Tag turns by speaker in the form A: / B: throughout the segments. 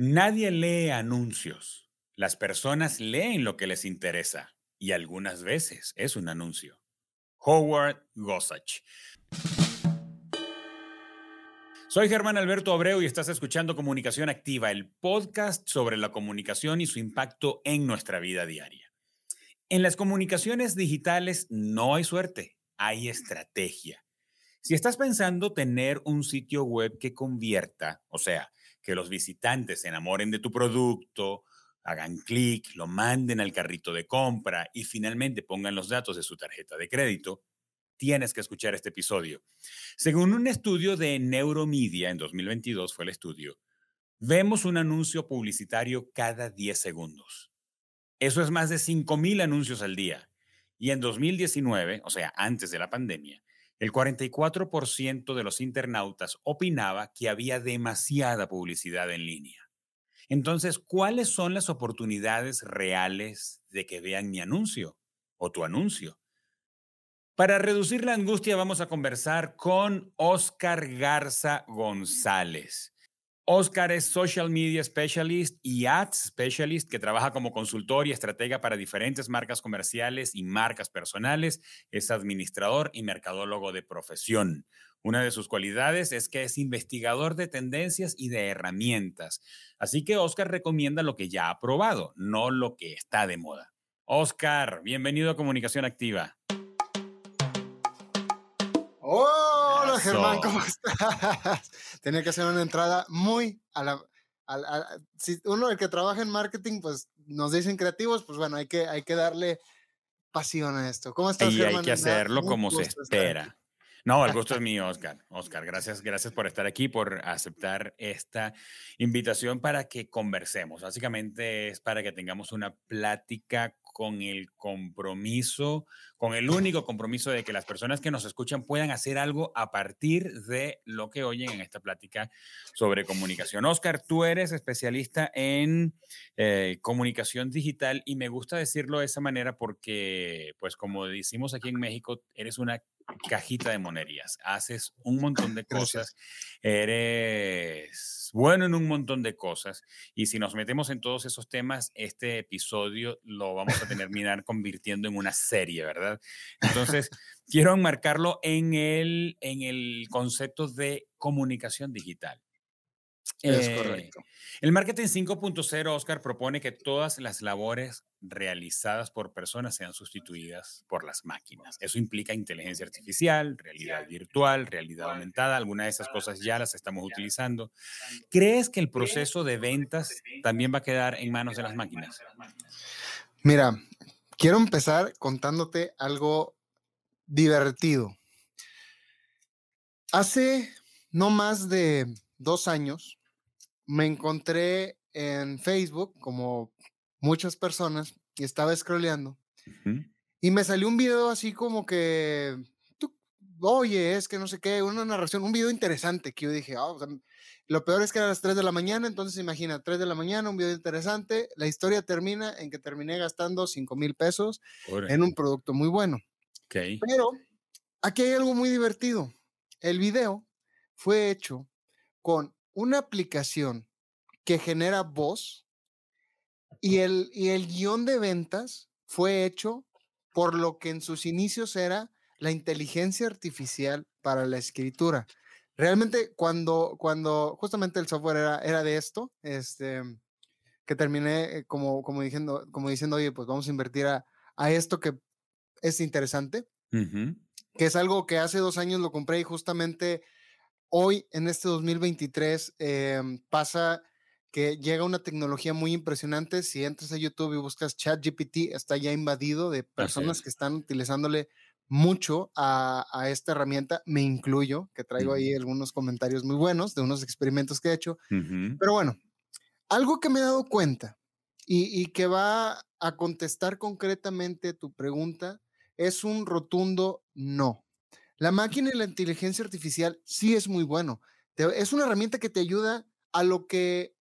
A: Nadie lee anuncios. Las personas leen lo que les interesa y algunas veces es un anuncio. Howard Gossach. Soy Germán Alberto Abreu y estás escuchando Comunicación Activa, el podcast sobre la comunicación y su impacto en nuestra vida diaria. En las comunicaciones digitales no hay suerte, hay estrategia. Si estás pensando tener un sitio web que convierta, o sea, que los visitantes se enamoren de tu producto, hagan clic, lo manden al carrito de compra y finalmente pongan los datos de su tarjeta de crédito, tienes que escuchar este episodio. Según un estudio de Neuromedia, en 2022 fue el estudio, vemos un anuncio publicitario cada 10 segundos. Eso es más de 5.000 anuncios al día. Y en 2019, o sea, antes de la pandemia, el 44% de los internautas opinaba que había demasiada publicidad en línea. Entonces, ¿cuáles son las oportunidades reales de que vean mi anuncio o tu anuncio? Para reducir la angustia vamos a conversar con Oscar Garza González. Oscar es Social Media Specialist y Ads Specialist que trabaja como consultor y estratega para diferentes marcas comerciales y marcas personales. Es administrador y mercadólogo de profesión. Una de sus cualidades es que es investigador de tendencias y de herramientas. Así que Oscar recomienda lo que ya ha probado, no lo que está de moda. Oscar, bienvenido a Comunicación Activa.
B: Hola Germán, ¿cómo estás? Tenía que hacer una entrada muy a la... si uno el que trabaja en marketing, pues nos dicen creativos, pues bueno, hay que, hay que darle pasión a esto. ¿Cómo estás,
A: y hay que hacerlo como se espera. No, el gusto es mío, Oscar. Oscar, gracias, gracias por estar aquí, por aceptar esta invitación para que conversemos. Básicamente es para que tengamos una plática con el compromiso, con el único compromiso de que las personas que nos escuchan puedan hacer algo a partir de lo que oyen en esta plática sobre comunicación. Oscar, tú eres especialista en eh, comunicación digital y me gusta decirlo de esa manera porque, pues como decimos aquí en México, eres una cajita de monerías. Haces un montón de cosas, eres bueno en un montón de cosas. Y si nos metemos en todos esos temas, este episodio lo vamos a terminar convirtiendo en una serie, ¿verdad? Entonces, quiero enmarcarlo en el, en el concepto de comunicación digital.
B: Es eh, correcto.
A: El marketing 5.0, Oscar, propone que todas las labores realizadas por personas sean sustituidas por las máquinas. Eso implica inteligencia artificial, realidad virtual, realidad aumentada. Algunas de esas cosas ya las estamos utilizando. ¿Crees que el proceso de ventas también va a quedar en manos de las máquinas?
B: Mira, quiero empezar contándote algo divertido. Hace no más de dos años, me encontré en Facebook, como muchas personas, y estaba scrolleando. Y me salió un video así como que, oye, es que no sé qué, una narración, un video interesante que yo dije, ah, lo peor es que era a las 3 de la mañana, entonces imagina, 3 de la mañana, un video interesante, la historia termina en que terminé gastando 5 mil pesos en un producto muy bueno. Pero aquí hay algo muy divertido. El video fue hecho con una aplicación que genera voz y el, y el guion de ventas fue hecho por lo que en sus inicios era la inteligencia artificial para la escritura. Realmente cuando, cuando justamente el software era, era de esto, este, que terminé eh, como, como, diciendo, como diciendo, oye, pues vamos a invertir a, a esto que es interesante, que es algo que hace dos años lo compré y justamente hoy, en este 2023, em, pasa que llega una tecnología muy impresionante. Si entras a YouTube y buscas ChatGPT, está ya invadido de personas que están utilizándole mucho a, esta herramienta. Me incluyo, que traigo ahí algunos comentarios muy buenos de unos experimentos que he hecho. Pero bueno, algo que me he dado cuenta y, y que va a contestar concretamente tu pregunta es un rotundo no. La máquina y la inteligencia artificial sí es muy bueno. es una herramienta que te ayuda a lo que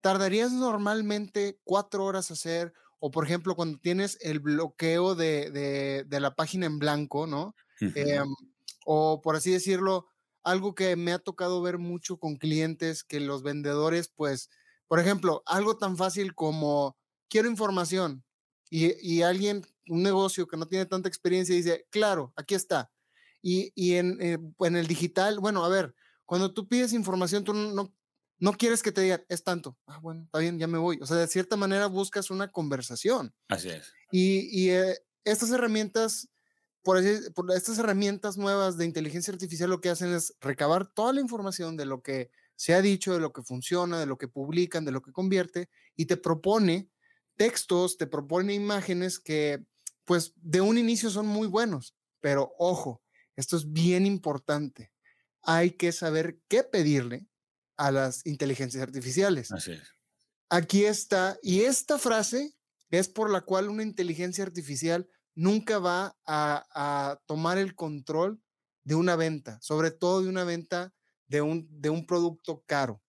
B: tardarías normalmente cuatro horas hacer, o por ejemplo, cuando tienes el bloqueo de, la página en blanco, ¿no? Em, o por así decirlo, algo que me ha tocado ver mucho con clientes, que los vendedores, pues, Por ejemplo, algo tan fácil como quiero información y, alguien, un negocio que no tiene tanta experiencia, dice, claro, aquí está. Y, en, eh, en, el digital, bueno, a ver, cuando tú pides información, tú no, no quieres que te digan, es tanto. Ah, bueno, está bien, ya me voy. O sea, de cierta manera buscas una conversación.
A: Así es.
B: Y, eh, estas herramientas, por, por, estas herramientas nuevas de inteligencia artificial lo que hacen es recabar toda la información de lo que se ha dicho, de lo que funciona, de lo que publican, de lo que convierte, y te propone textos, te propone imágenes que, pues, de un inicio son muy buenos. Pero ojo, esto es bien importante. Hay que saber qué pedirle a las inteligencias artificiales.
A: Así es.
B: Aquí está, y esta frase es por la cual una inteligencia artificial nunca va a, tomar el control de una venta, sobre todo de una venta de un, de un producto caro.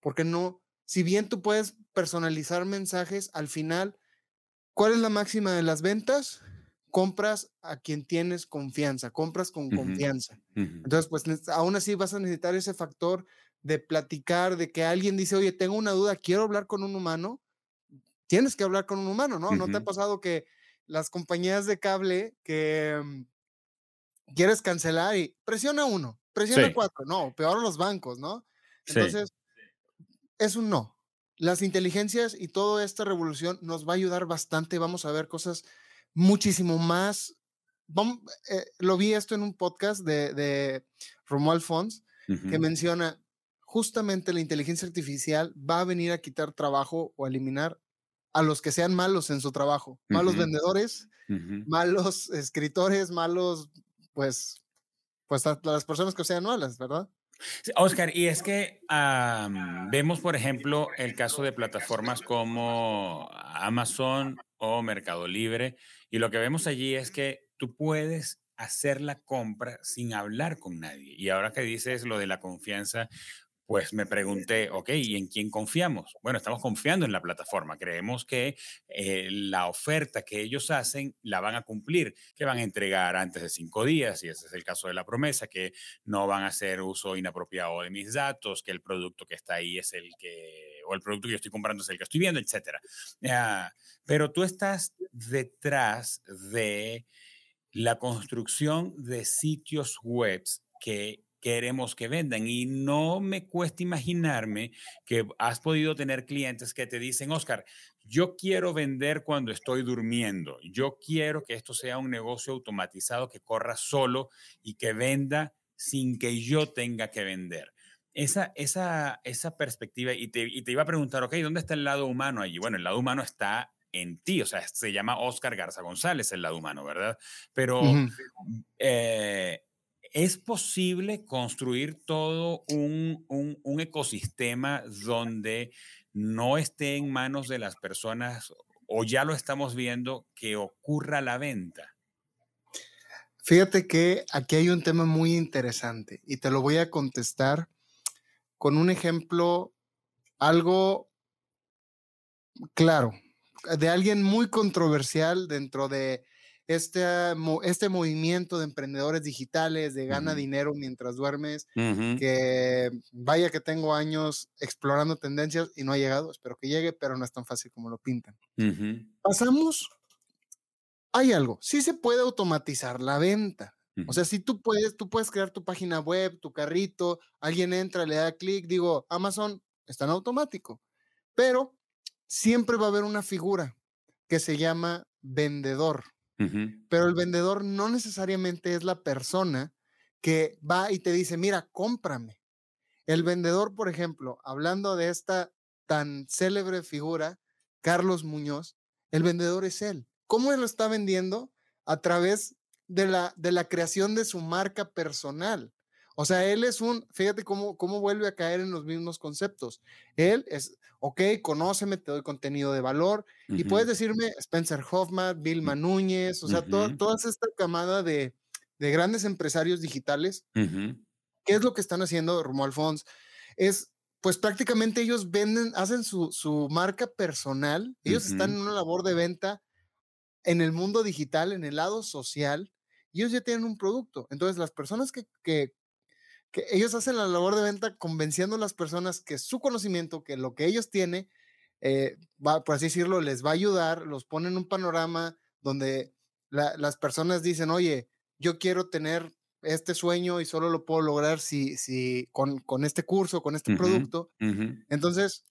B: Porque no, si bien tú puedes personalizar mensajes, al final, ¿cuál es la máxima de las ventas? Compras a quien tienes confianza, compras con confianza. Entonces, pues aún así vas a necesitar ese factor de platicar, de que alguien dice, oye, tengo una duda, quiero hablar con un humano, tienes que hablar con un humano, ¿no? ¿No te ha pasado que las compañías de cable que mm, quieres cancelar y presiona uno, presiona cuatro, no, peor los bancos, ¿no? Entonces, es un no. Las inteligencias y toda esta revolución nos va a ayudar bastante, vamos a ver cosas muchísimo más. Eh, lo vi esto en un podcast de, de Romuald Fons, que menciona, justamente la inteligencia artificial va a venir a quitar trabajo o eliminar a los que sean malos en su trabajo, malos vendedores, malos escritores, malos, pues, pues a las personas que sean malas, ¿verdad?
A: Oscar, y es que vemos, por ejemplo, el caso de plataformas como Amazon o Mercado Libre, y lo que vemos allí es que tú puedes hacer la compra sin hablar con nadie. Y ahora que dices lo de la confianza, pues me pregunté, ok, ¿y en quién confiamos? Bueno, estamos confiando en la plataforma. Creemos que eh, la oferta que ellos hacen la van a cumplir, que van a entregar antes de cinco días, y ese es el caso de la promesa, que no van a hacer uso inapropiado de mis datos, que el producto que está ahí es el que, o el producto que yo estoy comprando es el que estoy viendo, etc. pero tú estás detrás de la construcción de sitios web que queremos que vendan. Y no me cuesta imaginarme que has podido tener clientes que te dicen, Oscar, yo quiero vender cuando estoy durmiendo. Yo quiero que esto sea un negocio automatizado que corra solo y que venda sin que yo tenga que vender. Esa, esa, esa perspectiva, y te, iba a preguntar, ok, ¿dónde está el lado humano allí? Bueno, el lado humano está en ti, o sea, se llama Oscar Garza González el lado humano, ¿verdad? Pero ¿Es posible construir todo un, ecosistema donde no esté en manos de las personas o ya lo estamos viendo que ocurra la venta?
B: Fíjate que aquí hay un tema muy interesante y te lo voy a contestar con un ejemplo algo claro, de alguien muy controversial dentro de este, este movimiento de emprendedores digitales, de gana dinero mientras duermes, que vaya que tengo años explorando tendencias y no ha llegado, espero que llegue, pero no es tan fácil como lo pintan. Pasamos, hay algo, sí se puede automatizar la venta. O sea, si tú puedes, tú puedes crear tu página web, tu carrito, alguien entra, le da clic, digo, Amazon está en automático, pero siempre va a haber una figura que se llama vendedor. Pero el vendedor no necesariamente es la persona que va y te dice, mira, cómprame. El vendedor, por ejemplo, hablando de esta tan célebre figura, Carlos Muñoz, el vendedor es él. ¿Cómo él lo está vendiendo? A través de la, de la creación de su marca personal. O sea, él es un, fíjate cómo, cómo vuelve a caer en los mismos conceptos. Él es, ok, conóceme, te doy contenido de valor. Y puedes decirme Spencer Hoffman, Vilma Núñez, o sea, toda esta camada de, grandes empresarios digitales. ¿Qué es lo que están haciendo Romo Alfons? Es, pues prácticamente ellos venden, hacen su, marca personal. Ellos están en una labor de venta en el mundo digital, en el lado social, y ellos ya tienen un producto. Entonces, las personas que, que que ellos hacen la labor de venta convenciendo a las personas que su conocimiento, que lo que ellos tienen, eh, va, por así decirlo, les va a ayudar, los ponen en un panorama donde las personas dicen, oye, yo quiero tener este sueño y solo lo puedo lograr si, si con, con este curso, con este producto. Entonces,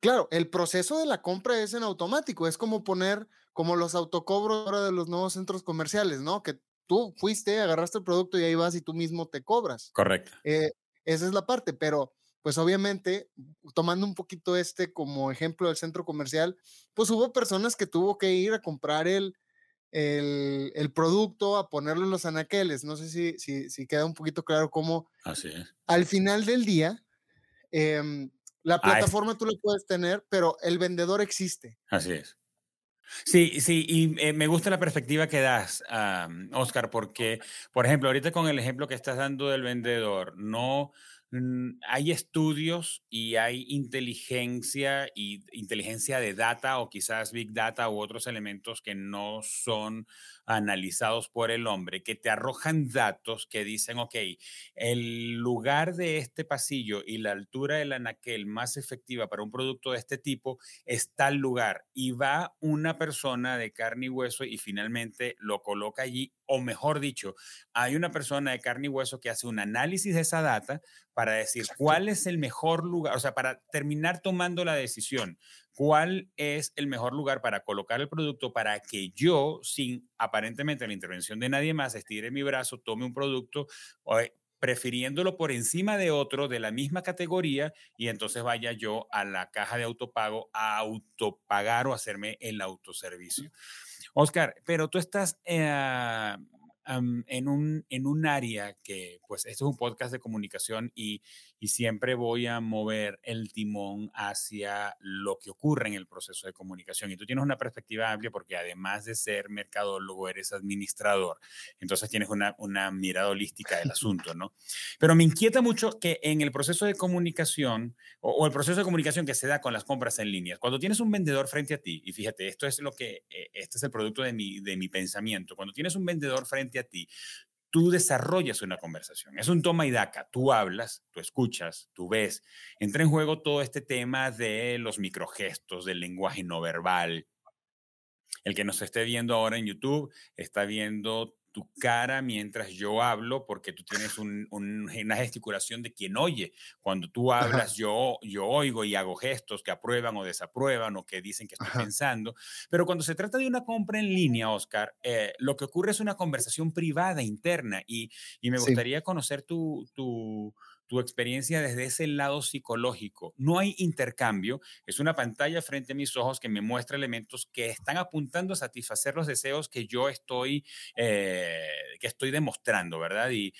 B: claro, el proceso de la compra es en automático, es como poner como los autocobros ahora de los nuevos centros comerciales, ¿no? Que tú fuiste, agarraste el producto y ahí vas y tú mismo te cobras.
A: Correcto.
B: Eh, esa es la parte, pero pues obviamente, tomando un poquito este como ejemplo del centro comercial, pues hubo personas que tuvo que ir a comprar el, el, producto, a ponerlo en los anaqueles. No sé si, si, si, queda un poquito claro cómo
A: Así es.
B: al final del día, em, la plataforma tú la puedes tener, pero el vendedor existe.
A: Así es. Sí, sí, y eh, me gusta la perspectiva que das, Oscar, porque, por ejemplo, ahorita con el ejemplo que estás dando del vendedor, no, Mm, hay estudios y hay inteligencia y inteligencia de data o quizás big data u otros elementos que no son analizados por el hombre, que te arrojan datos que dicen, ok, el lugar de este pasillo y la altura del anaquel más efectiva para un producto de este tipo es tal lugar y va una persona de carne y hueso y finalmente lo coloca allí, o mejor dicho, hay una persona de carne y hueso que hace un análisis de esa data para decir cuál es el mejor lugar, o sea, para terminar tomando la decisión cuál es el mejor lugar para colocar el producto para que yo, sin aparentemente la intervención de nadie más, estire mi brazo, tome un producto, eh, prefiriéndolo por encima de otro de la misma categoría y entonces vaya yo a la caja de autopago a autopagar o hacerme el autoservicio. Oscar, pero tú estás eh, en, un, en un área que, pues, esto es un podcast de comunicación y, y siempre voy a mover el timón hacia lo que ocurre en el proceso de comunicación. Y tú tienes una perspectiva amplia porque además de ser mercadólogo, eres administrador. Entonces tienes una, una mirada holística del asunto, ¿no? Pero me inquieta mucho que en el proceso de comunicación o, el proceso de comunicación que se da con las compras en línea, cuando tienes un vendedor frente a ti, y fíjate, esto es lo que, eh, este es el producto de mi, de mi pensamiento, cuando tienes un vendedor frente a ti, tú desarrollas una conversación. Es un toma y daca. Tú hablas, tú escuchas, tú ves. Entra en juego todo este tema de los microgestos, del lenguaje no verbal. El que nos esté viendo ahora en YouTube está viendo tu cara mientras yo hablo, porque tú tienes una gesticulación de quien oye. Cuando tú hablas, yo, yo oigo y hago gestos que aprueban o desaprueban o que dicen que estoy pensando. Pero cuando se trata de una compra en línea, Oscar, eh, lo que ocurre es una conversación privada, interna, y, y me gustaría conocer tu, tu tu experiencia desde ese lado psicológico. No hay intercambio, es una pantalla frente a mis ojos que me muestra elementos que están apuntando a satisfacer los deseos que yo estoy, eh, que estoy demostrando, ¿verdad? Y,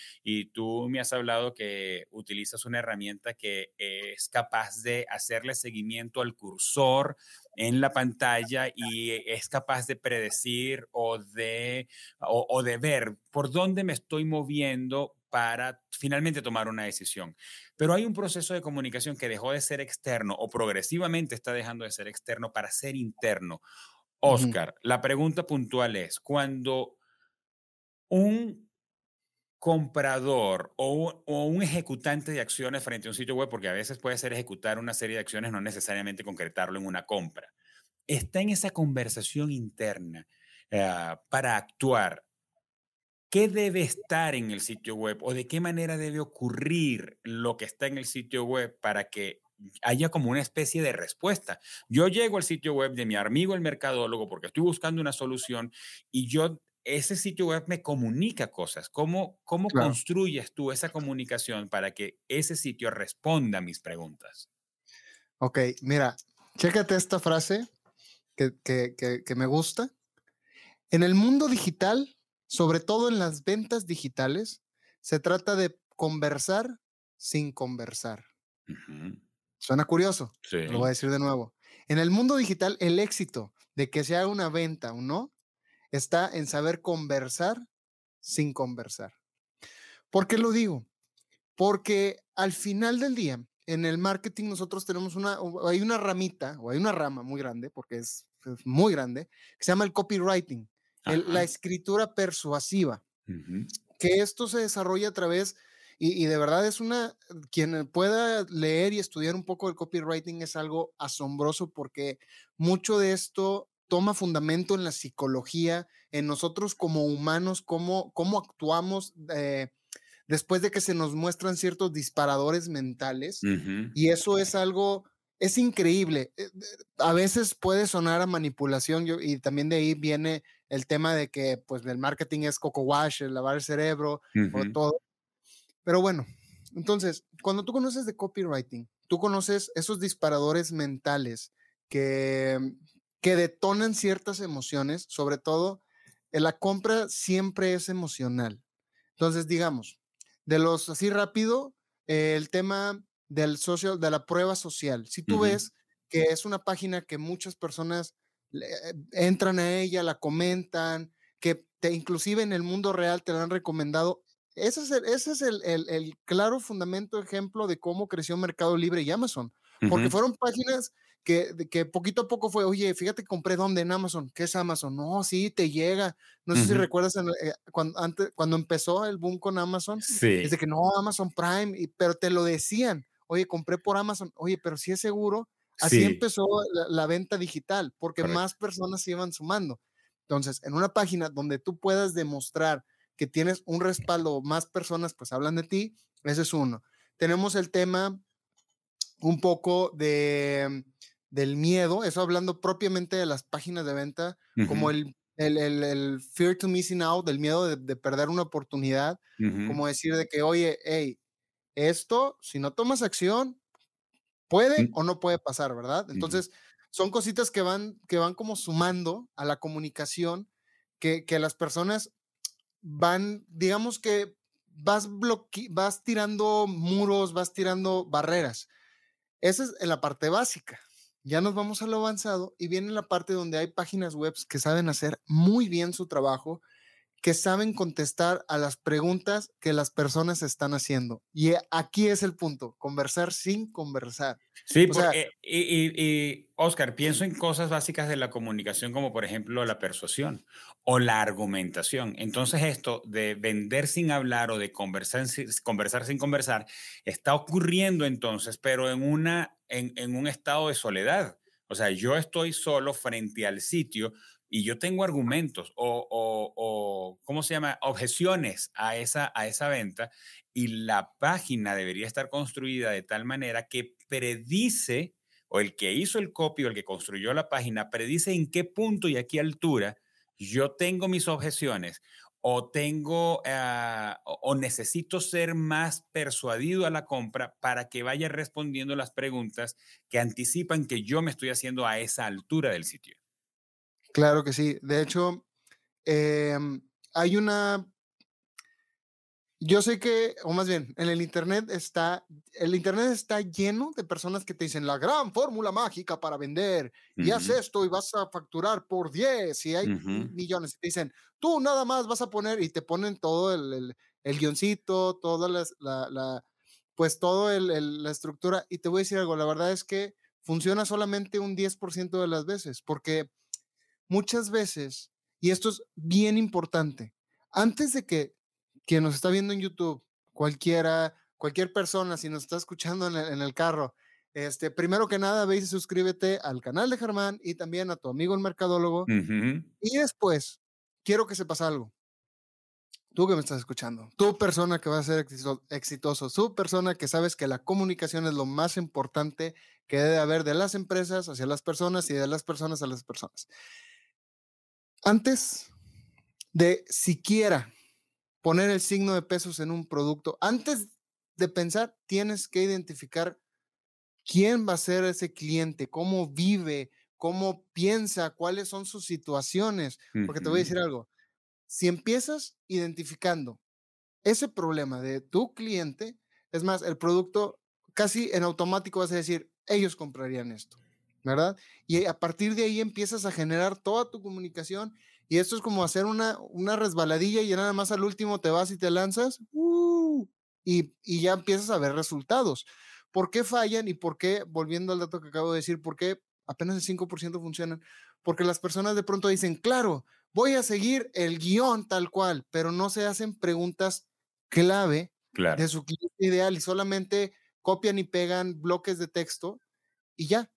A: tú me has hablado que utilizas una herramienta que es capaz de hacerle seguimiento al cursor en la pantalla y es capaz de predecir o de, o de ver por dónde me estoy moviendo para finalmente tomar una decisión. Pero hay un proceso de comunicación que dejó de ser externo o progresivamente está dejando de ser externo para ser interno. Oscar, la pregunta puntual es, cuando un comprador o, o, un ejecutante de acciones frente a un sitio web, porque a veces puede ser ejecutar una serie de acciones, no necesariamente concretarlo en una compra, está en esa conversación interna eh, para actuar ¿Qué debe estar en el sitio web o de qué manera debe ocurrir lo que está en el sitio web para que haya como una especie de respuesta? Yo llego al sitio web de mi amigo el mercadólogo porque estoy buscando una solución y yo ese sitio web me comunica cosas. ¿Cómo, cómo construyes tú esa comunicación para que ese sitio responda a mis preguntas?
B: Ok, mira, chécate esta frase que, que, que me gusta. En el mundo digital, sobre todo en las ventas digitales, se trata de conversar sin conversar. Suena curioso, lo voy a decir de nuevo. En el mundo digital, el éxito de que se haga una venta o no está en saber conversar sin conversar. ¿Por qué lo digo? Porque al final del día, en el marketing nosotros tenemos una, hay una ramita o hay una rama muy grande, porque es muy grande, que se llama el copywriting la escritura persuasiva, que esto se desarrolla a través Y, de verdad es una, quien pueda leer y estudiar un poco el copywriting es algo asombroso porque mucho de esto toma fundamento en la psicología, en nosotros como humanos, cómo, cómo actuamos eh, después de que se nos muestran ciertos disparadores mentales. Y eso es algo, es increíble. Eh, a veces puede sonar a manipulación y también de ahí viene el tema de que pues el marketing es coco wash, el lavar el cerebro, o todo. Pero bueno, entonces, cuando tú conoces de copywriting, tú conoces esos disparadores mentales que, que detonan ciertas emociones, sobre todo en la compra siempre es emocional. Entonces, digamos, de los así rápido, el tema del social, de la prueba social. Si tú ves que es una página que muchas personas entran a ella, la comentan, que te, inclusive en el mundo real te la han recomendado. Ese es, el, ese es el, el, claro fundamento, ejemplo de cómo creció Mercado Libre y Amazon, porque fueron páginas que, que poquito a poco fue, oye, fíjate, compré dónde en Amazon, ¿qué es Amazon? No, sí, te llega. No sé si recuerdas eh, cuando, antes, cuando empezó el boom con Amazon, sí. es de que no, Amazon Prime, y, pero te lo decían, oye, compré por Amazon, oye, pero si es seguro, Así empezó la, venta digital, porque más personas se iban sumando. Entonces, en una página donde tú puedas demostrar que tienes un respaldo, más personas pues hablan de ti, ese es uno. Tenemos el tema un poco de, del miedo, eso hablando propiamente de las páginas de venta, como el, el, el, fear to missing out, del miedo de, perder una oportunidad, como decir de que, oye, hey, esto, si no tomas acción, Puede o no puede pasar, ¿verdad? Entonces, son cositas que van, que van como sumando a la comunicación, que, que las personas van, digamos que vas, vas tirando muros, vas tirando barreras. Esa es la parte básica. Ya nos vamos a lo avanzado y viene la parte donde hay páginas web que saben hacer muy bien su trabajo que saben contestar a las preguntas que las personas están haciendo. Y eh, aquí es el punto, conversar sin conversar.
A: Sí, porque, y, Oscar, pienso en cosas básicas de la comunicación, como por ejemplo la persuasión o la argumentación. Entonces esto de vender sin hablar o de conversar, conversar sin conversar está ocurriendo entonces, pero en, una, en, en un estado de soledad. O sea, yo estoy solo frente al sitio y yo tengo argumentos o, o, ¿cómo se llama? Objeciones a esa, a esa venta y la página debería estar construida de tal manera que predice, o el que hizo el copy o el que construyó la página, predice en qué punto y a qué altura yo tengo mis objeciones o tengo ah, o necesito ser más persuadido a la compra para que vaya respondiendo las preguntas que anticipan que yo me estoy haciendo a esa altura del sitio.
B: Claro que sí. De hecho, em, hay una... Yo sé que, o más bien, en el Internet está, el Internet está lleno de personas que te dicen la gran fórmula mágica para vender, y haz esto y vas a facturar por 10, y hay millones, y te dicen, tú nada más vas a poner, y te ponen todo el, el, guioncito, toda la, la, pues todo el, la estructura, y te voy a decir algo, la verdad es que funciona solamente un 10% de las veces, porque muchas veces, y esto es bien importante, antes de que quien nos está viendo en YouTube, cualquiera, cualquier persona, si nos está escuchando en el, carro, este, primero que nada, ve y suscríbete al canal de Germán y también a tu amigo el mercadólogo. Y después, quiero que sepas algo. Tú que me estás escuchando, tú persona que va a ser exitoso, tú persona que sabes que la comunicación es lo más importante que debe haber de las empresas hacia las personas y de las personas a las personas. Antes de siquiera poner el signo de pesos en un producto, antes de pensar, tienes que identificar quién va a ser ese cliente, cómo vive, cómo piensa, cuáles son sus situaciones. Porque te voy a decir algo, si empiezas identificando ese problema de tu cliente, es más, el producto casi en automático vas a decir, ellos comprarían esto. ¿Verdad? Y a partir de ahí empiezas a generar toda tu comunicación y esto es como hacer una, una resbaladilla y nada más al último te vas y te lanzas ¡uh! y, y, ya empiezas a ver resultados. ¿Por qué fallan y por qué, volviendo al dato que acabo de decir, por qué apenas el 5% funcionan? Porque las personas de pronto dicen, claro, voy a seguir el guion tal cual, pero no se hacen preguntas clave de su cliente ideal y solamente copian y pegan bloques de texto y ya.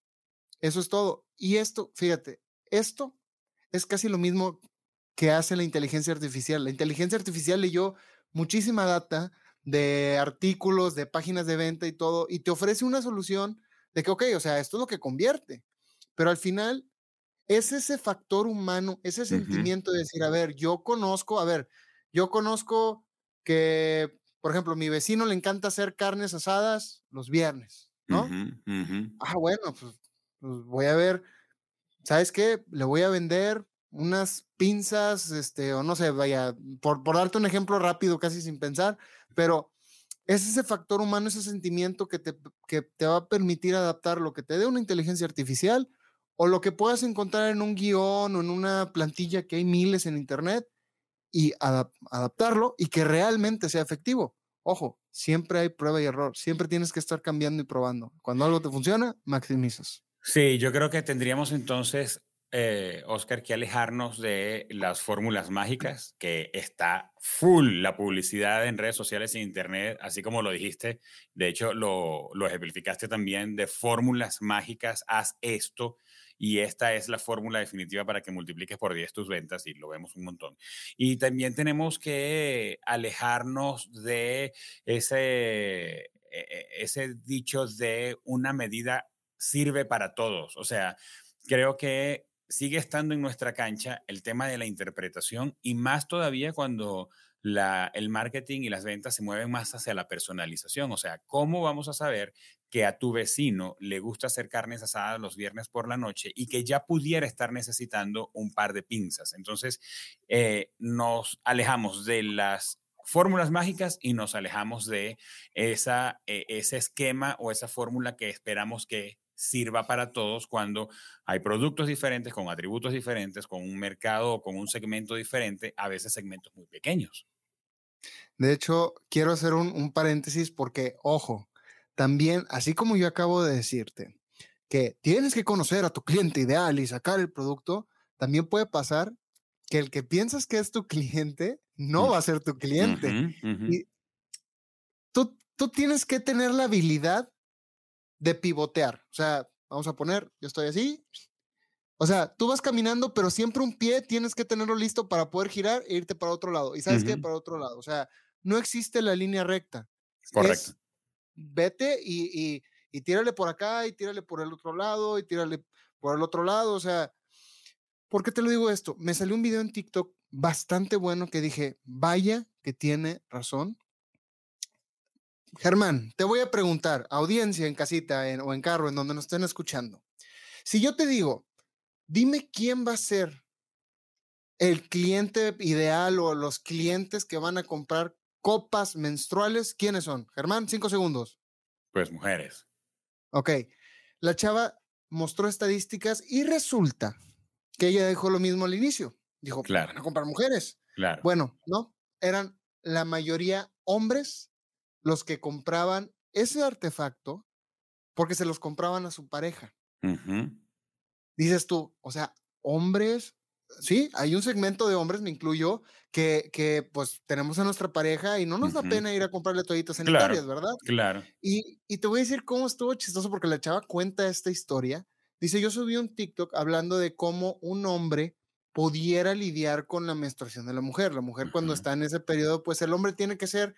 B: Eso es todo. Y esto, fíjate, esto es casi lo mismo que hace la inteligencia artificial. La inteligencia artificial leyó muchísima data de artículos, de páginas de venta y todo, y te ofrece una solución de que, ok, o sea, esto es lo que convierte, pero al final es ese factor humano, ese sentimiento de decir, a ver, yo conozco, a ver, yo conozco que, por ejemplo, mi vecino le encanta hacer carnes asadas los viernes, ¿no? Ah, bueno, pues, pues voy a ver, ¿sabes qué? Le voy a vender unas pinzas, este, o no sé, vaya, por, por darte un ejemplo rápido, casi sin pensar, pero es ese factor humano, ese sentimiento que te, que te va a permitir adaptar lo que te dé una inteligencia artificial o lo que puedas encontrar en un guion o en una plantilla que hay miles en internet y adaptarlo y que realmente sea efectivo. Ojo, siempre hay prueba y error, siempre tienes que estar cambiando y probando. Cuando algo te funciona, maximizas.
A: Sí, yo creo que tendríamos entonces eh, Oscar, que alejarnos de las fórmulas mágicas, que está full la publicidad en redes sociales e internet, así como lo dijiste. De hecho, lo, lo ejemplificaste también de fórmulas mágicas, haz esto y esta es la fórmula definitiva para que multipliques por 10 tus ventas y lo vemos un montón. Y también tenemos que alejarnos de ese, e, e, ese dicho de una medida sirve para todos. O sea, creo que sigue estando en nuestra cancha el tema de la interpretación y más todavía cuando la, el marketing y las ventas se mueven más hacia la personalización. O sea, ¿cómo vamos a saber que a tu vecino le gusta hacer carnes asadas los viernes por la noche y que ya pudiera estar necesitando un par de pinzas? Entonces, eh, nos alejamos de las fórmulas mágicas y nos alejamos de esa, eh, ese esquema o esa fórmula que esperamos que sirva para todos cuando hay productos diferentes, con atributos diferentes, con un mercado o con un segmento diferente, a veces segmentos muy pequeños.
B: De hecho, quiero hacer un, paréntesis porque, ojo, también, así como yo acabo de decirte, que tienes que conocer a tu cliente ideal y sacar el producto, también puede pasar que el que piensas que es tu cliente no va a ser tu cliente. Y tú, tú tienes que tener la habilidad de pivotear. O sea, vamos a poner, yo estoy así. O sea, tú vas caminando, pero siempre un pie tienes que tenerlo listo para poder girar e irte para otro lado. ¿Y sabes qué? Para otro lado. O sea, no existe la línea recta.
A: Correcto.
B: vete y, y, y tírale por acá y tírale por el otro lado y tírale por el otro lado. O sea, ¿por qué te lo digo esto? Me salió un video en TikTok bastante bueno que dije, vaya que tiene razón. Germán, te voy a preguntar, audiencia en casita o en carro, en donde nos estén escuchando. Si yo te digo, dime quién va a ser el cliente ideal o los clientes que van a comprar copas menstruales, ¿quiénes son? Germán, cinco segundos.
A: Pues mujeres.
B: Ok. La chava mostró estadísticas y resulta que ella dijo lo mismo al inicio. Dijo, claro. van a comprar mujeres.
A: Claro.
B: Bueno, no, eran la mayoría hombres los que compraban ese artefacto porque se los compraban a su pareja. Dices tú, o sea, hombres, sí, hay un segmento de hombres, me incluyo, que, que pues tenemos a nuestra pareja y no nos da pena ir a comprarle toallitas sanitarias, ¿verdad?
A: Claro.
B: Y, y te voy a decir cómo estuvo chistoso porque la chava cuenta esta historia. Dice, yo subí un TikTok hablando de cómo un hombre pudiera lidiar con la menstruación de la mujer. La mujer cuando está en ese periodo, pues el hombre tiene que ser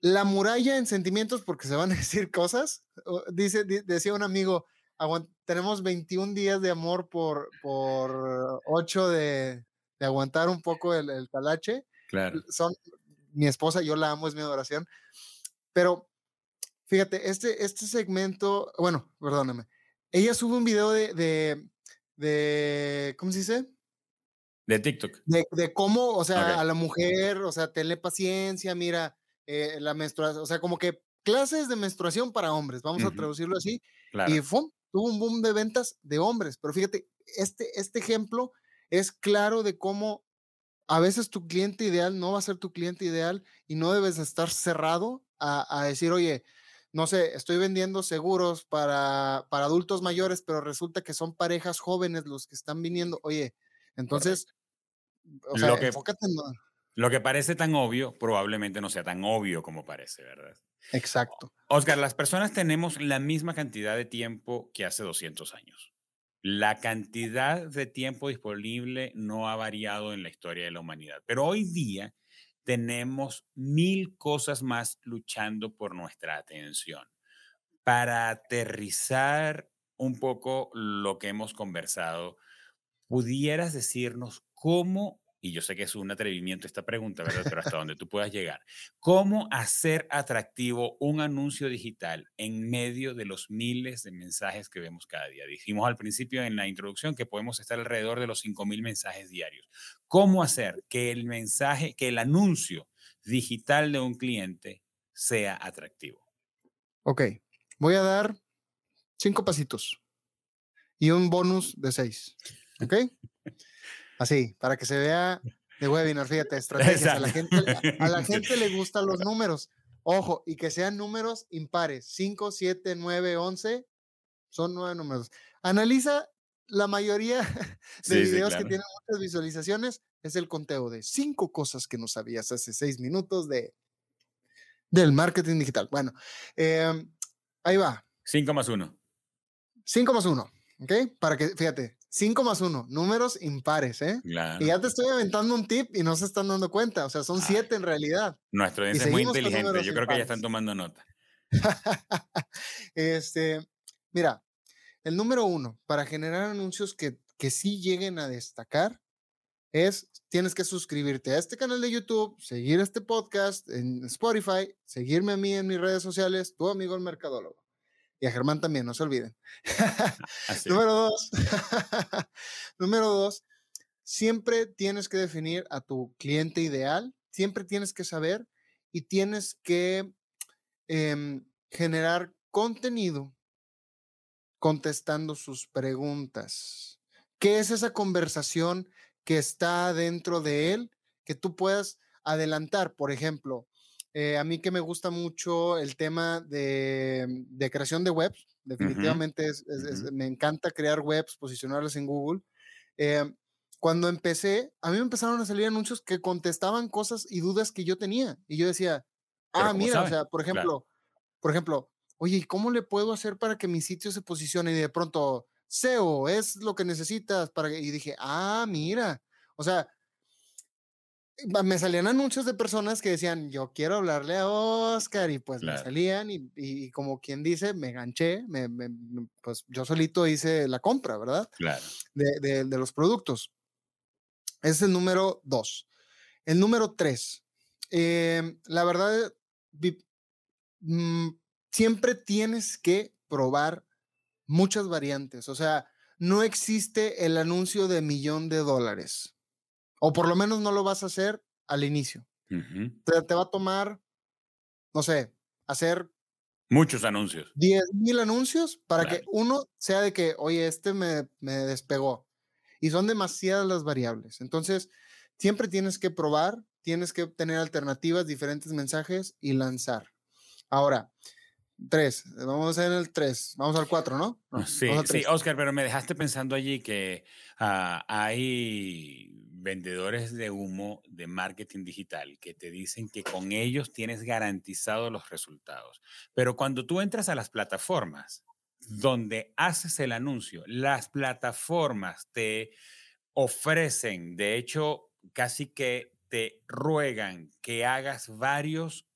B: la muralla en sentimientos, porque se van a decir cosas. Dice, decía un amigo, tenemos 21 días de amor por, por 8 de, aguantar un poco el, el talache.
A: Claro.
B: Son, mi esposa, yo la amo, es mi adoración. Pero fíjate, este, este segmento, bueno, perdóname. Ella sube un video de, de, de ¿cómo se dice?
A: De TikTok.
B: De, cómo, o sea, a la mujer, o sea, tenle paciencia, mira, eh, la menstruación, o sea, como que clases de menstruación para hombres, vamos a traducirlo así. Y tuvo un boom de ventas de hombres, pero fíjate, este, este ejemplo es claro de cómo a veces tu cliente ideal no va a ser tu cliente ideal y no debes estar cerrado a, decir, oye, no sé, estoy vendiendo seguros para, para, adultos mayores, pero resulta que son parejas jóvenes los que están viniendo. Oye, entonces, o sea, enfócate en,
A: Lo que parece tan obvio probablemente no sea tan obvio como parece, ¿verdad?
B: Exacto.
A: Oscar, las personas tenemos la misma cantidad de tiempo que hace 200 años. La cantidad de tiempo disponible no ha variado en la historia de la humanidad, pero hoy día tenemos mil cosas más luchando por nuestra atención. Para aterrizar un poco lo que hemos conversado, ¿pudieras decirnos cómo y yo sé que es un atrevimiento esta pregunta, ¿verdad? Pero hasta donde tú puedas llegar. ¿Cómo hacer atractivo un anuncio digital en medio de los miles de mensajes que vemos cada día? Dijimos al principio en la introducción que podemos estar alrededor de los 5.000 mensajes diarios. ¿Cómo hacer que el mensaje, que el anuncio digital de un cliente sea atractivo?
B: Ok, voy a dar cinco pasitos y un bonus de seis. ¿Ok? Así, para que se vea de webinar, fíjate, estrategias. A la, gente, a la gente le gustan los números. Ojo, y que sean números impares. 5, 7, 9, 11. Son nueve números. Analiza la mayoría de videos que tienen muchas visualizaciones. Es el conteo de cinco cosas que no sabías hace seis minutos de, del marketing digital. Bueno, em, ahí va.
A: 5 más 1.
B: 5 más 1. ¿Ok? Para que, fíjate, 5 más 1, números impares, ¿eh? Y ya te estoy aventando un tip y no se están dando cuenta, o sea, son 7 en realidad.
A: Nuestro audiencia es muy inteligente, yo creo que ya están tomando nota.
B: este, mira, el número uno, para generar anuncios que, que sí lleguen a destacar, es, tienes que suscribirte a este canal de YouTube, seguir este podcast en Spotify, seguirme a mí en mis redes sociales, tu amigo el mercadólogo y a Germán también, no se olviden. Número dos, número dos, siempre tienes que definir a tu cliente ideal, siempre tienes que saber y tienes que em, generar contenido contestando sus preguntas. ¿Qué es esa conversación que está dentro de él que tú puedas adelantar? Por ejemplo, eh, a mí que me gusta mucho el tema de, creación de webs, definitivamente me encanta crear webs, posicionarlas en Google. Eh, cuando empecé, a mí me empezaron a salir anuncios que contestaban cosas y dudas que yo tenía. Y yo decía, ah, mira, o sea, por ejemplo, por ejemplo, oye, ¿y cómo le puedo hacer para que mi sitio se posicione? Y de pronto, SEO es lo que necesitas para Y dije, ah, mira, o sea, me salían anuncios de personas que decían, yo quiero hablarle a Oscar, y pues me salían, y, como quien dice, me ganché, me, pues yo solito hice la compra, ¿verdad?
A: Claro.
B: De, los productos. Ese es el número dos. El número tres, em, la verdad, mm, siempre tienes que probar muchas variantes, o sea, no existe el anuncio de millón de dólares. O por lo menos no lo vas a hacer al inicio. te, va a tomar, no sé, hacer...
A: Muchos anuncios.
B: 10 mil anuncios para que uno sea de que, oye, este me, me despegó. Y son demasiadas las variables. Entonces, siempre tienes que probar, tienes que tener alternativas, diferentes mensajes y lanzar. Ahora, tres, vamos a en el tres, vamos al cuatro, ¿no?
A: sí, sí, Oscar, pero me dejaste pensando allí que uh, hay vendedores de humo de marketing digital que te dicen que con ellos tienes garantizados los resultados. Pero cuando tú entras a las plataformas donde haces el anuncio, las plataformas te ofrecen, de hecho, casi que te ruegan que hagas varios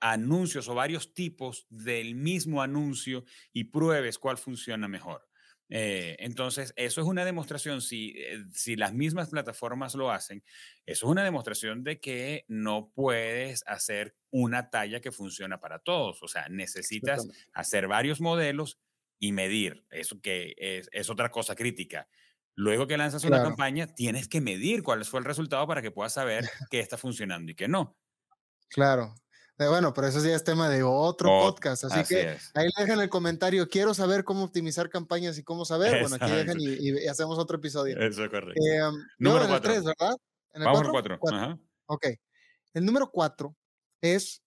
A: anuncios o varios tipos del mismo anuncio y pruebes cuál funciona mejor. Eh, entonces, eso es una demostración, si, eh, si las mismas plataformas lo hacen, eso es una demostración de que no puedes hacer una talla que funciona para todos. O sea, necesitas hacer varios modelos y medir. Eso que es, otra cosa crítica. Luego que lanzas una campaña, tienes que medir cuál fue el resultado para que puedas saber qué está funcionando y qué no.
B: Claro, bueno, pero eso ya es tema de otro podcast. Así, que ahí dejan el comentario. Quiero saber cómo optimizar campañas y cómo saber. Bueno, aquí dejan y, hacemos otro episodio.
A: Eso es correcto.
B: Eh, número 4. 3, ¿verdad?
A: ¿En el Vamos 4.
B: Ok. El número 4 es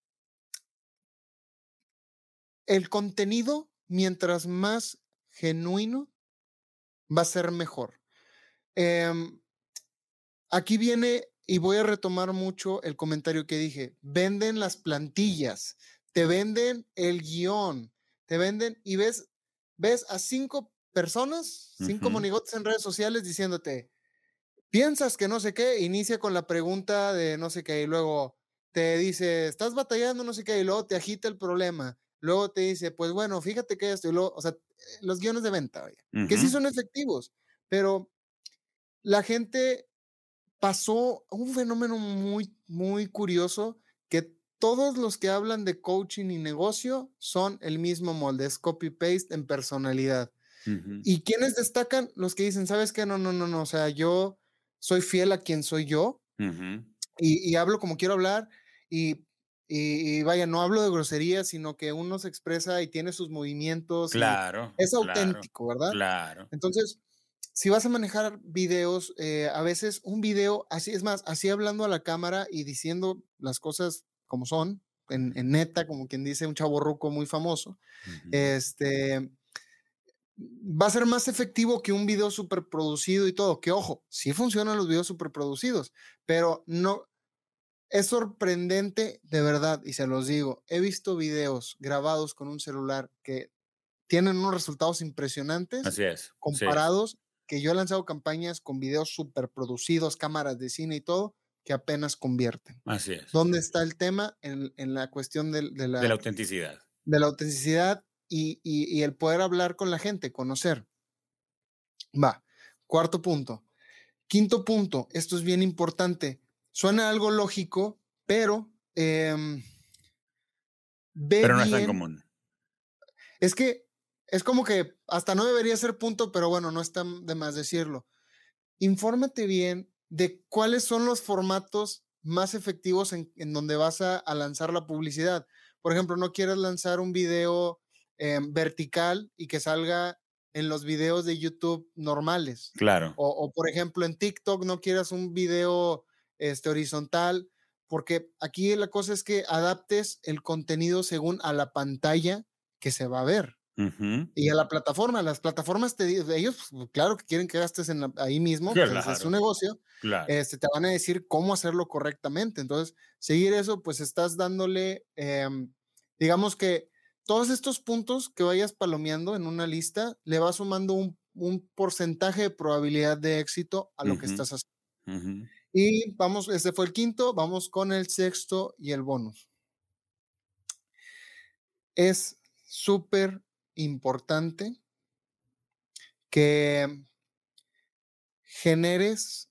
B: el contenido, mientras más genuino, va a ser mejor. Em, aquí viene y voy a retomar mucho el comentario que dije, venden las plantillas, te venden el guion, te venden y ves, ves a cinco personas, cinco monigotes en redes sociales diciéndote, piensas que no sé qué, inicia con la pregunta de no sé qué y luego te dice, estás batallando no sé qué y luego te agita el problema. Luego te dice, pues bueno, fíjate que esto y luego, o sea, los guiones de venta, que sí son efectivos, pero la gente pasó un fenómeno muy, muy curioso que todos los que hablan de coaching y negocio son el mismo molde, es copy-paste en personalidad. ¿Y quienes destacan? Los que dicen, ¿sabes qué? No, no, no, no, o sea, yo soy fiel a quien soy yo y, hablo como quiero hablar y, y, vaya, no hablo de grosería, sino que uno se expresa y tiene sus movimientos.
A: Claro.
B: Es auténtico, ¿verdad?
A: Claro.
B: Entonces, si vas a manejar videos, eh, a veces un video, así es más, así hablando a la cámara y diciendo las cosas como son, en, neta, como quien dice un chavo ruco muy famoso, este, va a ser más efectivo que un video súper producido y todo. Que ojo, sí funcionan los videos súper producidos, pero no. Es sorprendente, de verdad, y se los digo. He visto videos grabados con un celular que tienen unos resultados impresionantes.
A: Así es.
B: Comparados que yo he lanzado campañas con videos súper producidos, cámaras de cine y todo, que apenas convierten.
A: Así es.
B: ¿Dónde está el tema? En, la cuestión de, la,
A: de la autenticidad.
B: De la autenticidad y, y, el poder hablar con la gente, conocer. Va, cuarto punto. Quinto punto, esto es bien importante. Suena algo lógico, pero...
A: Eh, pero no es tan común.
B: Es que es como que hasta no debería ser punto, pero bueno, no está de más decirlo. Infórmate bien de cuáles son los formatos más efectivos en, donde vas a, lanzar la publicidad. Por ejemplo, no quieres lanzar un video em, vertical y que salga en los videos de YouTube normales.
A: Claro.
B: O, por ejemplo, en TikTok no quieras un video este, horizontal, porque aquí la cosa es que adaptes el contenido según a la pantalla que se va a ver. Y a la plataforma, las plataformas te ellos, pues, claro que quieren que gastes en ahí mismo, pues, es su negocio, este, te van a decir cómo hacerlo correctamente. Entonces, seguir eso, pues estás dándole, em, digamos que todos estos puntos que vayas palomeando en una lista, le vas sumando un, porcentaje de probabilidad de éxito a lo que estás haciendo. Y vamos, este fue el quinto, vamos con el sexto y el bonus. Es súper importante que generes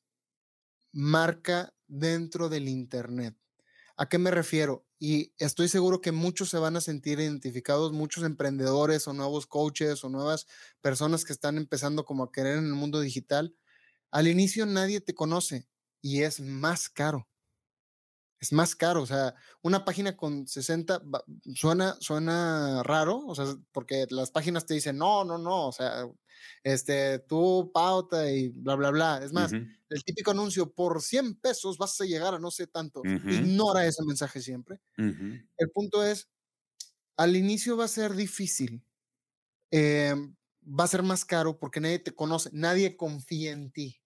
B: marca dentro del Internet. ¿A qué me refiero? Y estoy seguro que muchos se van a sentir identificados, muchos emprendedores o nuevos coaches o nuevas personas que están empezando como a querer en el mundo digital. Al inicio nadie te conoce y es más caro es más caro, o sea, una página con 60 suena, suena raro, o sea, porque las páginas te dicen, no, no, no, o sea, este, tú pauta y bla, bla, bla. Es más, el típico anuncio, por 100 pesos vas a llegar a no sé tanto. Ignora ese mensaje siempre. El punto es, al inicio va a ser difícil, em, va a ser más caro porque nadie te conoce, nadie confía en ti.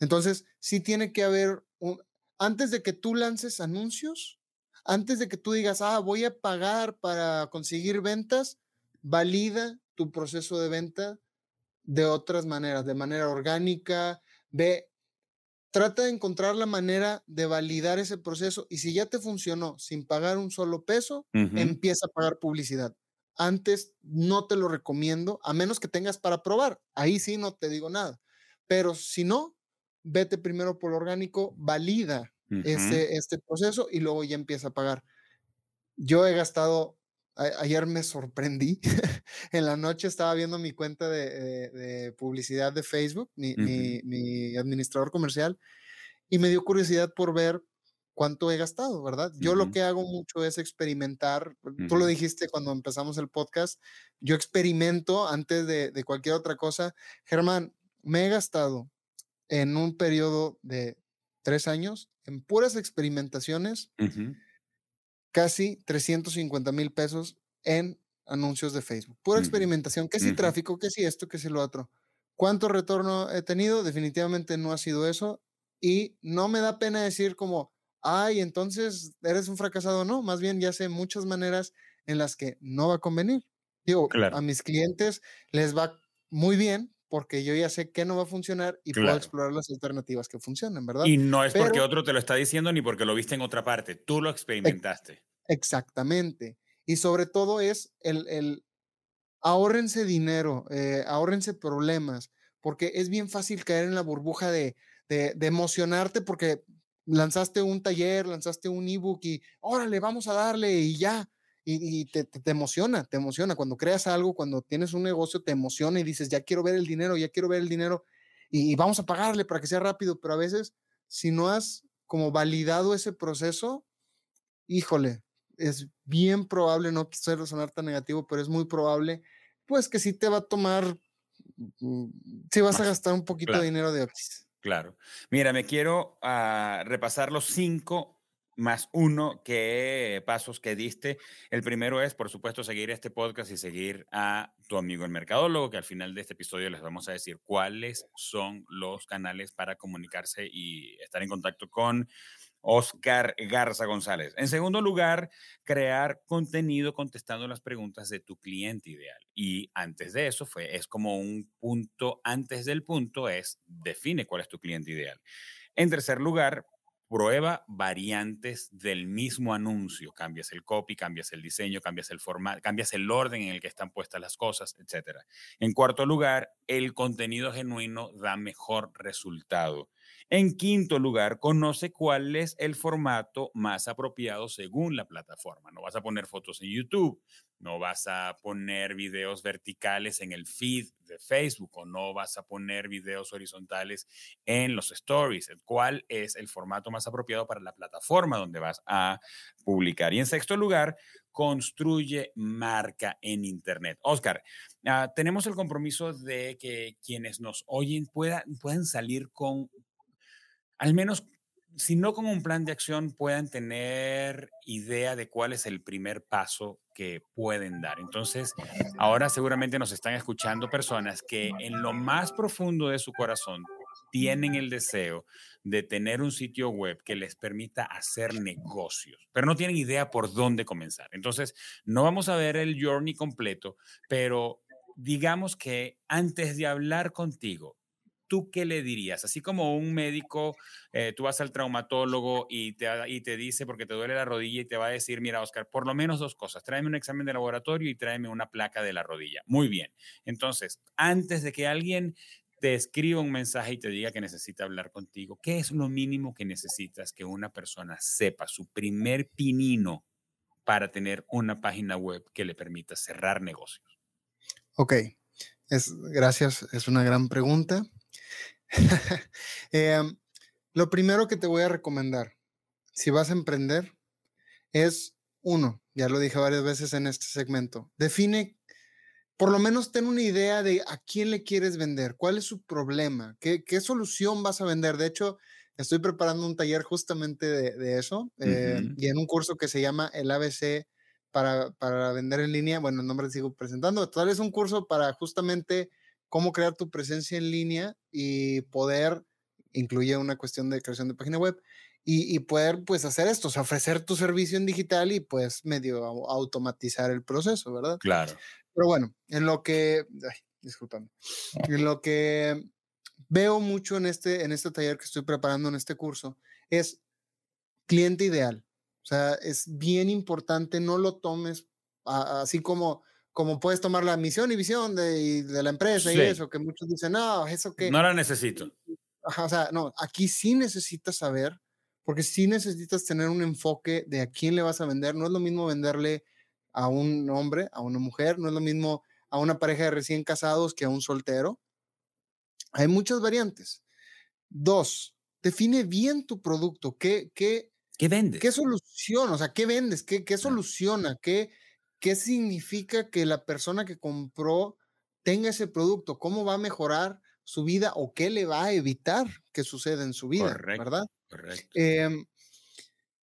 B: Entonces, sí tiene que haber un, antes de que tú lances anuncios, antes de que tú digas, ah, voy a pagar para conseguir ventas, valida tu proceso de venta de otras maneras, de manera orgánica, ve, trata de encontrar la manera de validar ese proceso y si ya te funcionó sin pagar un solo peso, empieza a pagar publicidad. Antes no te lo recomiendo, a menos que tengas para probar. Ahí sí no te digo nada. Pero si no, vete primero por lo orgánico, valida este, este proceso y luego ya empieza a pagar. Yo he gastado, ayer me sorprendí, en la noche estaba viendo mi cuenta de, publicidad de Facebook, mi, mi, administrador comercial, y me dio curiosidad por ver cuánto he gastado, ¿verdad? Yo lo que hago mucho es experimentar, tú lo dijiste cuando empezamos el podcast, yo experimento antes de, de cualquier otra cosa. Germán, me he gastado en un periodo de tres años, en puras experimentaciones, casi 350 mil pesos en anuncios de Facebook. Pura experimentación, que si tráfico, que si esto, que si lo otro. ¿Cuánto retorno he tenido? Definitivamente no ha sido eso. y no me da pena decir como, ay, entonces eres un fracasado. No, más bien ya sé muchas maneras en las que no va a convenir. Digo, a mis clientes les va muy bien porque yo ya sé que no va a funcionar y puedo explorar las alternativas que funcionan, ¿verdad?
A: Y no es porque otro te lo está diciendo ni porque lo viste en otra parte, tú lo experimentaste.
B: Exactamente. Y sobre todo es el, el ahórrense dinero, eh, ahórrense problemas, porque es bien fácil caer en la burbuja de, de, de emocionarte porque lanzaste un taller, lanzaste un ebook y órale, vamos a darle y ya. Y, te, te, emociona, te emociona. Cuando creas algo, cuando tienes un negocio, te emociona y dices, ya quiero ver el dinero, ya quiero ver el dinero y, vamos a pagarle para que sea rápido. Pero a veces, si no has como validado ese proceso, híjole, es bien probable, no quisiera sonar tan negativo, pero es muy probable, pues que sí te va a tomar, mm, sí vas a gastar un poquito de dinero de Oxis.
A: Claro. Mira, me quiero ah, repasar los cinco más uno que pasos que diste. El primero es, por supuesto, seguir este podcast y seguir a tu amigo el mercadólogo, que al final de este episodio les vamos a decir cuáles son los canales para comunicarse y estar en contacto con Oscar Garza González. En segundo lugar, crear contenido contestando las preguntas de tu cliente ideal. Y antes de eso fue, es como un punto antes del punto, es define cuál es tu cliente ideal. En tercer lugar, prueba variantes del mismo anuncio. Cambias el copy, cambias el diseño, cambias el formato, cambias el orden en el que están puestas las cosas, etc. En cuarto lugar, el contenido genuino da mejor resultado. En quinto lugar, conoce cuál es el formato más apropiado según la plataforma. No vas a poner fotos en YouTube, no vas a poner videos verticales en el feed de Facebook o no vas a poner videos horizontales en los stories. ¿Cuál es el formato más apropiado para la plataforma donde vas a publicar? Y en sexto lugar, construye marca en Internet. Oscar, ah, tenemos el compromiso de que quienes nos oyen puedan, puedan salir con al menos, si no con un plan de acción, puedan tener idea de cuál es el primer paso que pueden dar. Entonces, ahora seguramente nos están escuchando personas que en lo más profundo de su corazón tienen el deseo de tener un sitio web que les permita hacer negocios, pero no tienen idea por dónde comenzar. Entonces, no vamos a ver el journey completo, pero digamos que antes de hablar contigo, ¿tú qué le dirías? Así como un médico, eh, tú vas al traumatólogo y te, dice porque te duele la rodilla y te va a decir, mira, Oscar, por lo menos dos cosas, tráeme un examen de laboratorio y tráeme una placa de la rodilla. Muy bien. Entonces, antes de que alguien te escriba un mensaje y te diga que necesita hablar contigo, ¿qué es lo mínimo que necesitas que una persona sepa, su primer pinino para tener una página web que le permita cerrar negocios?
B: Ok, es, gracias, es una gran pregunta. Em, lo primero que te voy a recomendar, si vas a emprender, es uno, ya lo dije varias veces en este segmento, define, por lo menos ten una idea de a quién le quieres vender, cuál es su problema, qué, qué solución vas a vender. De hecho, estoy preparando un taller justamente de, eso em, y en un curso que se llama el ABC para, para vender en línea. Bueno, el nombre sigo presentando. Tal es un curso para justamente cómo crear tu presencia en línea y poder, incluye una cuestión de creación de página web, y, poder pues hacer esto, o sea, ofrecer tu servicio en digital y pues medio automatizar el proceso, ¿verdad?
A: Claro.
B: Pero bueno, en lo que, ay, en lo que veo mucho en este, en este taller que estoy preparando en este curso es cliente ideal. O sea, es bien importante, no lo tomes así como como puedes tomar la misión y visión de, de la empresa y eso, que muchos dicen, no, eso que...
A: No la necesito.
B: o sea, no, aquí sí necesitas saber, porque sí necesitas tener un enfoque de a quién le vas a vender. No es lo mismo venderle a un hombre, a una mujer, no es lo mismo a una pareja de recién casados que a un soltero. Hay muchas variantes. Dos, define bien tu producto. ¿Qué, qué,
A: ¿Qué vendes?
B: ¿Qué solución? O sea, ¿qué vendes? ¿Qué, qué soluciona? ¿Qué, ¿qué significa que la persona que compró tenga ese producto? ¿Cómo va a mejorar su vida o qué le va a evitar que suceda en su vida? ¿Verdad?
A: Correcto.
B: Em,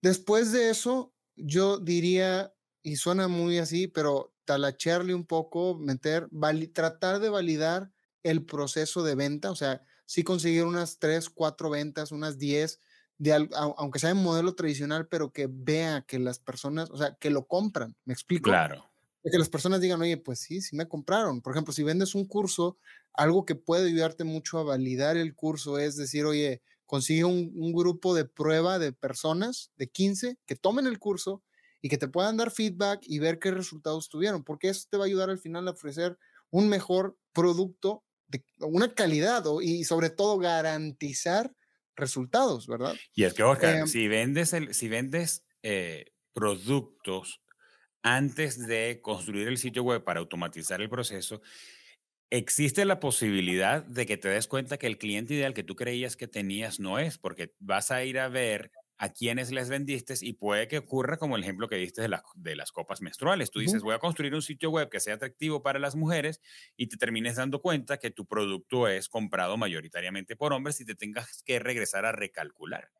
B: después de eso, yo diría, y suena muy así, pero talachearle un poco, meter, tratar de validar el proceso de venta, o sea, sí conseguir unas tres, cuatro ventas, unas diez, de, aunque sea en modelo tradicional, pero que vea que las personas, o sea, que lo compran, ¿me explico?
A: Claro.
B: que las personas digan, oye, pues sí, sí me compraron. Por ejemplo, si vendes un curso, algo que puede ayudarte mucho a validar el curso es decir, oye, consigue un, un grupo de prueba de personas, de 15, que tomen el curso y que te puedan dar feedback y ver qué resultados tuvieron, porque eso te va a ayudar al final a ofrecer un mejor producto de una calidad y sobre todo garantizar resultados, ¿verdad?
A: Y es que, Oscar, em si vendes, el, si vendes eh, productos antes de construir el sitio web para automatizar el proceso, existe la posibilidad de que te des cuenta que el cliente ideal que tú creías que tenías no es, porque vas a ir a ver a quienes les vendiste y puede que ocurra como el ejemplo que diste de, de las copas menstruales. Tú dices, voy a construir un sitio web que sea atractivo para las mujeres y te termines dando cuenta que tu producto es comprado mayoritariamente por hombres y te tengas que regresar a recalcular.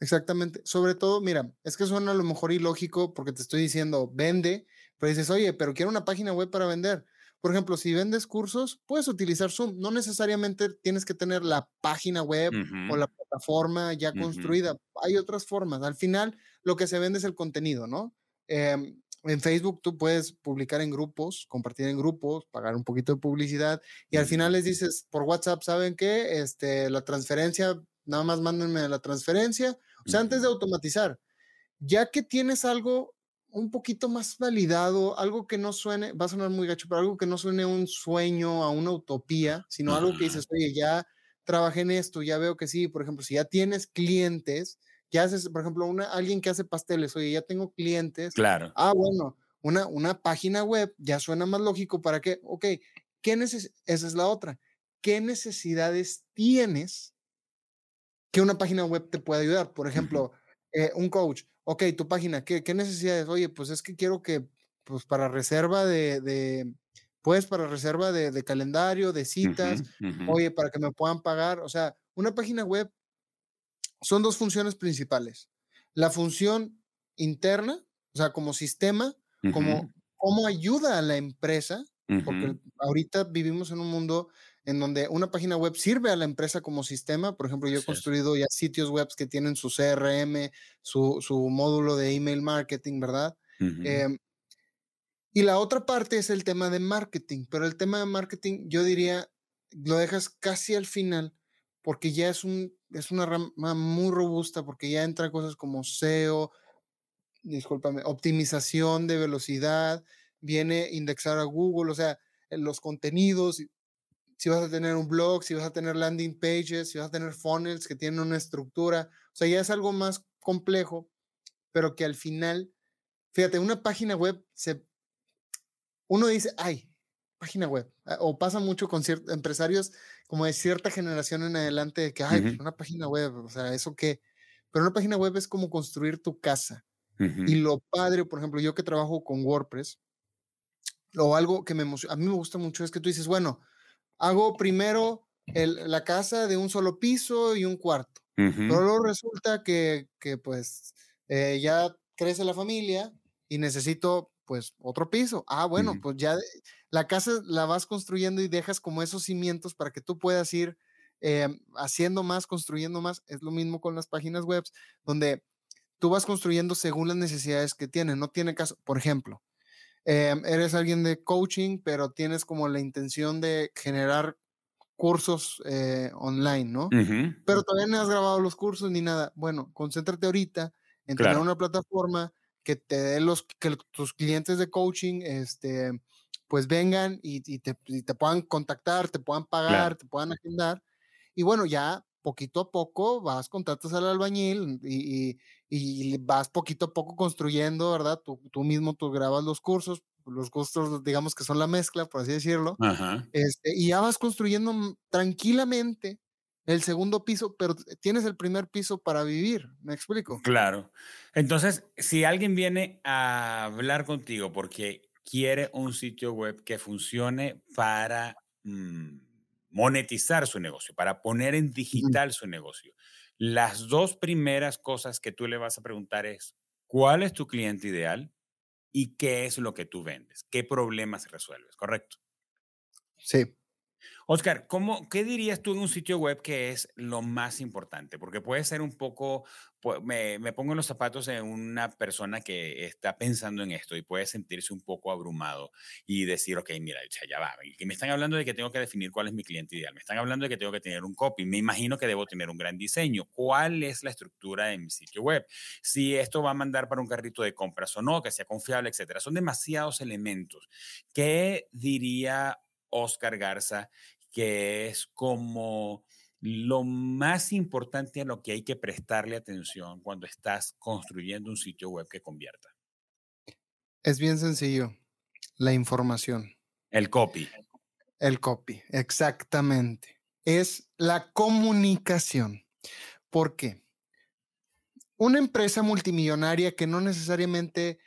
B: Exactamente. Sobre todo, mira, es que suena a lo mejor ilógico porque te estoy diciendo, vende, pero dices, oye, pero quiero una página web para vender. Por ejemplo, si vendes cursos, puedes utilizar Zoom. No necesariamente tienes que tener la página web o la plataforma ya construida. Hay otras formas. Al final, lo que se vende es el contenido, ¿no? Em, en Facebook tú puedes publicar en grupos, compartir en grupos, pagar un poquito de publicidad y al final les dices por WhatsApp, ¿saben qué? Este, la transferencia, nada más mándenme la transferencia. O sea, antes de automatizar, ya que tienes algo un poquito más validado, algo que no suene, va a sonar muy gacho, pero algo que no suene a un sueño, a una utopía, sino algo que dices, oye, ya trabajé en esto, ya veo que sí, por ejemplo, si ya tienes clientes, ya haces, por ejemplo, una, alguien que hace pasteles, oye, ya tengo clientes.
A: Claro.
B: Ah, bueno, una, una página web ya suena más lógico para que, ok, ¿qué neces esa es la otra. ¿Qué necesidades tienes que una página web te pueda ayudar? Por ejemplo, eh, un coach ok, tu página, ¿qué, qué necesidades? Oye, pues es que quiero que, pues para reserva de, de pues para reserva de, calendario, de citas, oye, para que me puedan pagar, o sea, una página web son dos funciones principales. La función interna, o sea, como sistema, como cómo ayuda a la empresa, porque ahorita vivimos en un mundo en donde una página web sirve a la empresa como sistema. Por ejemplo, yo he construido ya sitios web que tienen su CRM, su, su módulo de email marketing, ¿verdad? Em, y la otra parte es el tema de marketing, pero el tema de marketing yo diría lo dejas casi al final porque ya es, un, es una rama muy robusta, porque ya entran cosas como SEO, discúlpame, optimización de velocidad, viene indexar a Google, o sea, los contenidos, si vas a tener un blog, si vas a tener landing pages, si vas a tener funnels que tienen una estructura. O sea, ya es algo más complejo, pero que al final, fíjate, una página web se... Uno dice, ay, página web. Ah, o pasa mucho con ciertos empresarios como de cierta generación en adelante, de que, ay, pues, una página web, o sea, ¿eso qué? Pero una página web es como construir tu casa. Y lo padre, por ejemplo, yo que trabajo con WordPress, o algo que me a mí me gusta mucho es que tú dices, bueno, hago primero la casa de un solo piso y un cuarto. Pero luego resulta que, que pues eh, ya crece la familia y necesito pues otro piso. Ah, bueno, pues ya la casa la vas construyendo y dejas como esos cimientos para que tú puedas ir eh, haciendo más, construyendo más. Es lo mismo con las páginas web, donde tú vas construyendo según las necesidades que tienen. No tiene caso, por ejemplo, Em, eres alguien de coaching, pero tienes como la intención de generar cursos eh, online, ¿no? Pero todavía no has grabado los cursos ni nada. Bueno, concéntrate ahorita en tener una plataforma que te dé los, que tus clientes de coaching, este, pues vengan y, te, puedan contactar, te puedan pagar, te puedan agendar. Y bueno, ya poquito a poco vas, contratas al albañil y, vas poquito a poco construyendo, ¿verdad? Tú, tú, mismo tú grabas los cursos, los cursos digamos que son la mezcla, por así decirlo, este, y ya vas construyendo tranquilamente el segundo piso, pero tienes el primer piso para vivir, ¿me explico?
A: Claro. Entonces, si alguien viene a hablar contigo porque quiere un sitio web que funcione para... Mm, monetizar su negocio, para poner en digital su negocio. Las dos primeras cosas que tú le vas a preguntar es, ¿cuál es tu cliente ideal? ¿Y qué es lo que tú vendes? ¿Qué problemas resuelves? ¿Correcto?
B: Sí.
A: Oscar, ¿cómo, ¿qué dirías tú en un sitio web que es lo más importante? Porque puede ser un poco, me, me, pongo en los zapatos de una persona que está pensando en esto y puede sentirse un poco abrumado y decir, ok, mira, ya va, me están hablando de que tengo que definir cuál es mi cliente ideal, me están hablando de que tengo que tener un copy, me imagino que debo tener un gran diseño, ¿cuál es la estructura de mi sitio web? Si esto va a mandar para un carrito de compras o no, que sea confiable, etcétera. Son demasiados elementos. ¿Qué diría Oscar Garza, que es como lo más importante a lo que hay que prestarle atención cuando estás construyendo un sitio web que convierta?
B: Es bien sencillo, la información.
A: El copy.
B: El copy, exactamente. Es la comunicación. ¿Por qué? Una empresa multimillonaria que no necesariamente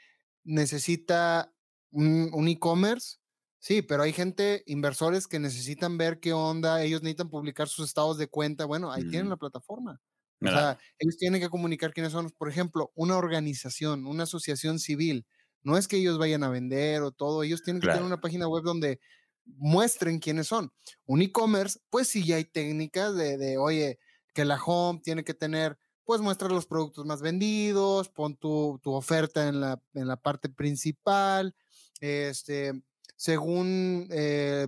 B: necesita un, e-commerce Sí, pero hay gente, inversores que necesitan ver qué onda, ellos necesitan publicar sus estados de cuenta. Bueno, ahí tienen la plataforma. O sea, ellos tienen que comunicar quiénes son, por ejemplo, una organización, una asociación civil. No es que ellos vayan a vender o todo, ellos tienen que tener una página web donde muestren quiénes son. Un e-commerce, pues sí, ya hay técnicas de, de, oye, que la home tiene que tener, pues muestra los productos más vendidos, pon tu, tu oferta en la, en la parte principal, este, según eh,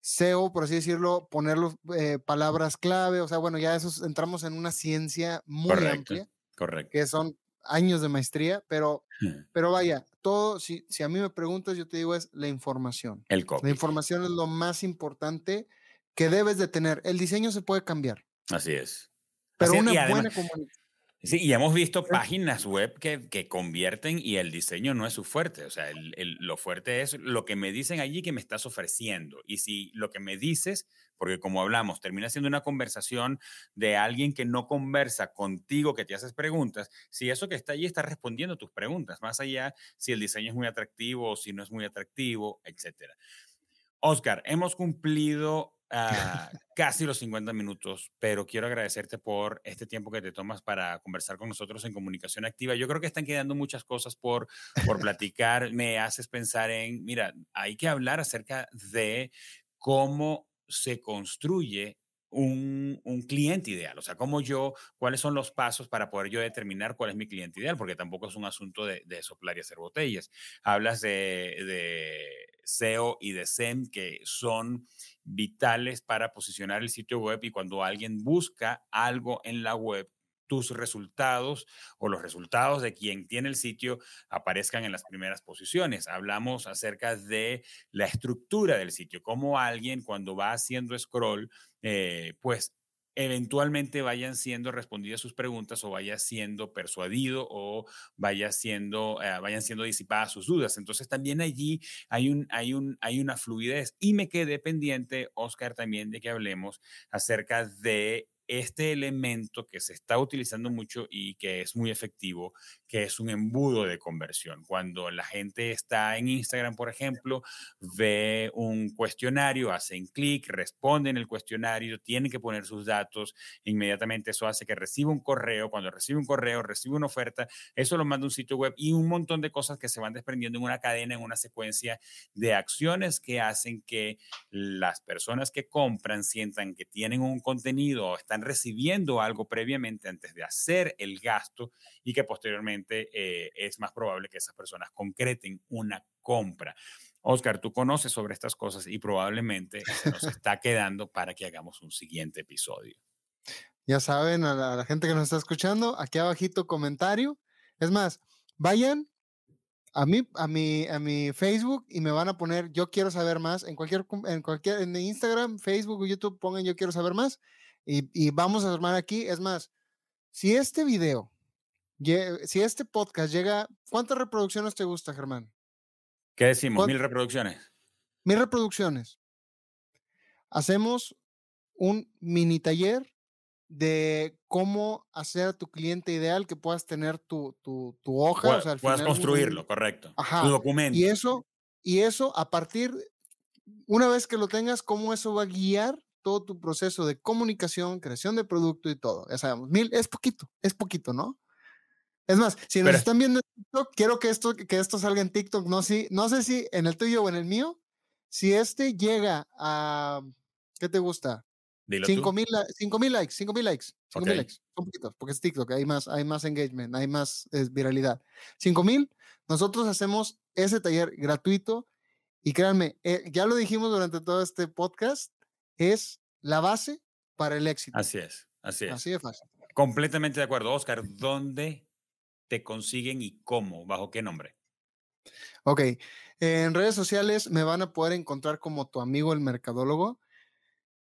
B: SEO, por así decirlo, poner eh, palabras clave, o sea, bueno, ya eso entramos en una ciencia muy amplia,
A: correcto.
B: que son años de maestría, pero, pero vaya, todo, si, si a mí me preguntas, yo te digo es la información.
A: El
B: La información es lo más importante que debes de tener. El diseño se puede cambiar.
A: Así es.
B: Pero una buena comunicación
A: Sí, y hemos visto páginas web que, que, convierten y el diseño no es su fuerte. O sea, el, el, lo fuerte es lo que me dicen allí que me estás ofreciendo. Y si lo que me dices, porque como hablamos, termina siendo una conversación de alguien que no conversa contigo, que te haces preguntas, si eso que está allí está respondiendo tus preguntas, más allá si el diseño es muy atractivo o si no es muy atractivo, etcétera. Oscar, hemos cumplido uh, casi los 50 minutos, pero quiero agradecerte por este tiempo que te tomas para conversar con nosotros en comunicación activa. Yo creo que están quedando muchas cosas por, por platicar. Me haces pensar en, mira, hay que hablar acerca de cómo se construye un, un, cliente ideal, o sea, cómo yo, cuáles son los pasos para poder yo determinar cuál es mi cliente ideal, porque tampoco es un asunto de, de soplar y hacer botellas. Hablas de, de SEO y de SEM, que son vitales para posicionar el sitio web y cuando alguien busca algo en la web, tus resultados o los resultados de quien tiene el sitio aparezcan en las primeras posiciones. Hablamos acerca de la estructura del sitio, cómo alguien cuando va haciendo scroll, eh, pues eventualmente vayan siendo respondidas sus preguntas o vaya siendo persuadido o vaya siendo, eh, vayan siendo disipadas sus dudas. Entonces también allí hay, un, hay, un, hay una fluidez. Y me quedé pendiente, Oscar, también de que hablemos acerca de este elemento que se está utilizando mucho y que es muy efectivo, que es un embudo de conversión. Cuando la gente está en Instagram, por ejemplo, ve un cuestionario, hacen clic, responden el cuestionario, tienen que poner sus datos, inmediatamente eso hace que reciba un correo, cuando recibe un correo, recibe una oferta, eso lo manda un sitio web y un montón de cosas que se van desprendiendo en una cadena, en una secuencia de acciones que hacen que las personas que compran sientan que tienen un contenido, están recibiendo algo previamente antes de hacer el gasto y que posteriormente eh, es más probable que esas personas concreten una compra. Oscar, tú conoces sobre estas cosas y probablemente nos está quedando para que hagamos un siguiente episodio.
B: Ya saben, a la, gente que nos está escuchando, aquí abajito comentario. Es más, vayan a mi, a mi, a mi Facebook y me van a poner yo quiero saber más en cualquier, en cualquier, en Instagram, Facebook o YouTube, pongan yo quiero saber más y, vamos a armar aquí. Es más, si este video, si este podcast llega, ¿cuántas reproducciones te gusta, Germán?
A: ¿Qué decimos? Mil reproducciones.
B: Mil reproducciones. Hacemos un mini taller de cómo hacer tu cliente ideal que puedas tener tu, tu, tu hoja.
A: o sea, puedas construirlo, correcto.
B: Ajá.
A: Tu documento.
B: Y eso, y eso a partir, una vez que lo tengas, cómo eso va a guiar todo tu proceso de comunicación, creación de producto y todo. Ya sabemos, mil es poquito, es poquito, ¿no? Es más, si nos están viendo en TikTok, quiero que esto, que esto salga en TikTok. No, si, no sé si en el tuyo o en el mío, si este llega a ¿qué te gusta? 5 mil likes, 5 mil likes, 5 mil likes, likes, son poquitos, porque es TikTok, hay más, hay más engagement, hay más viralidad. 5 mil, nosotros hacemos ese taller gratuito y créanme, eh, ya lo dijimos durante todo este podcast, es la base para el éxito.
A: Así es, así es.
B: Así de fácil.
A: Completamente de acuerdo. Oscar, ¿dónde te consiguen y cómo? ¿Bajo qué nombre?
B: Ok, en redes sociales me van a poder encontrar como tu amigo el mercadólogo.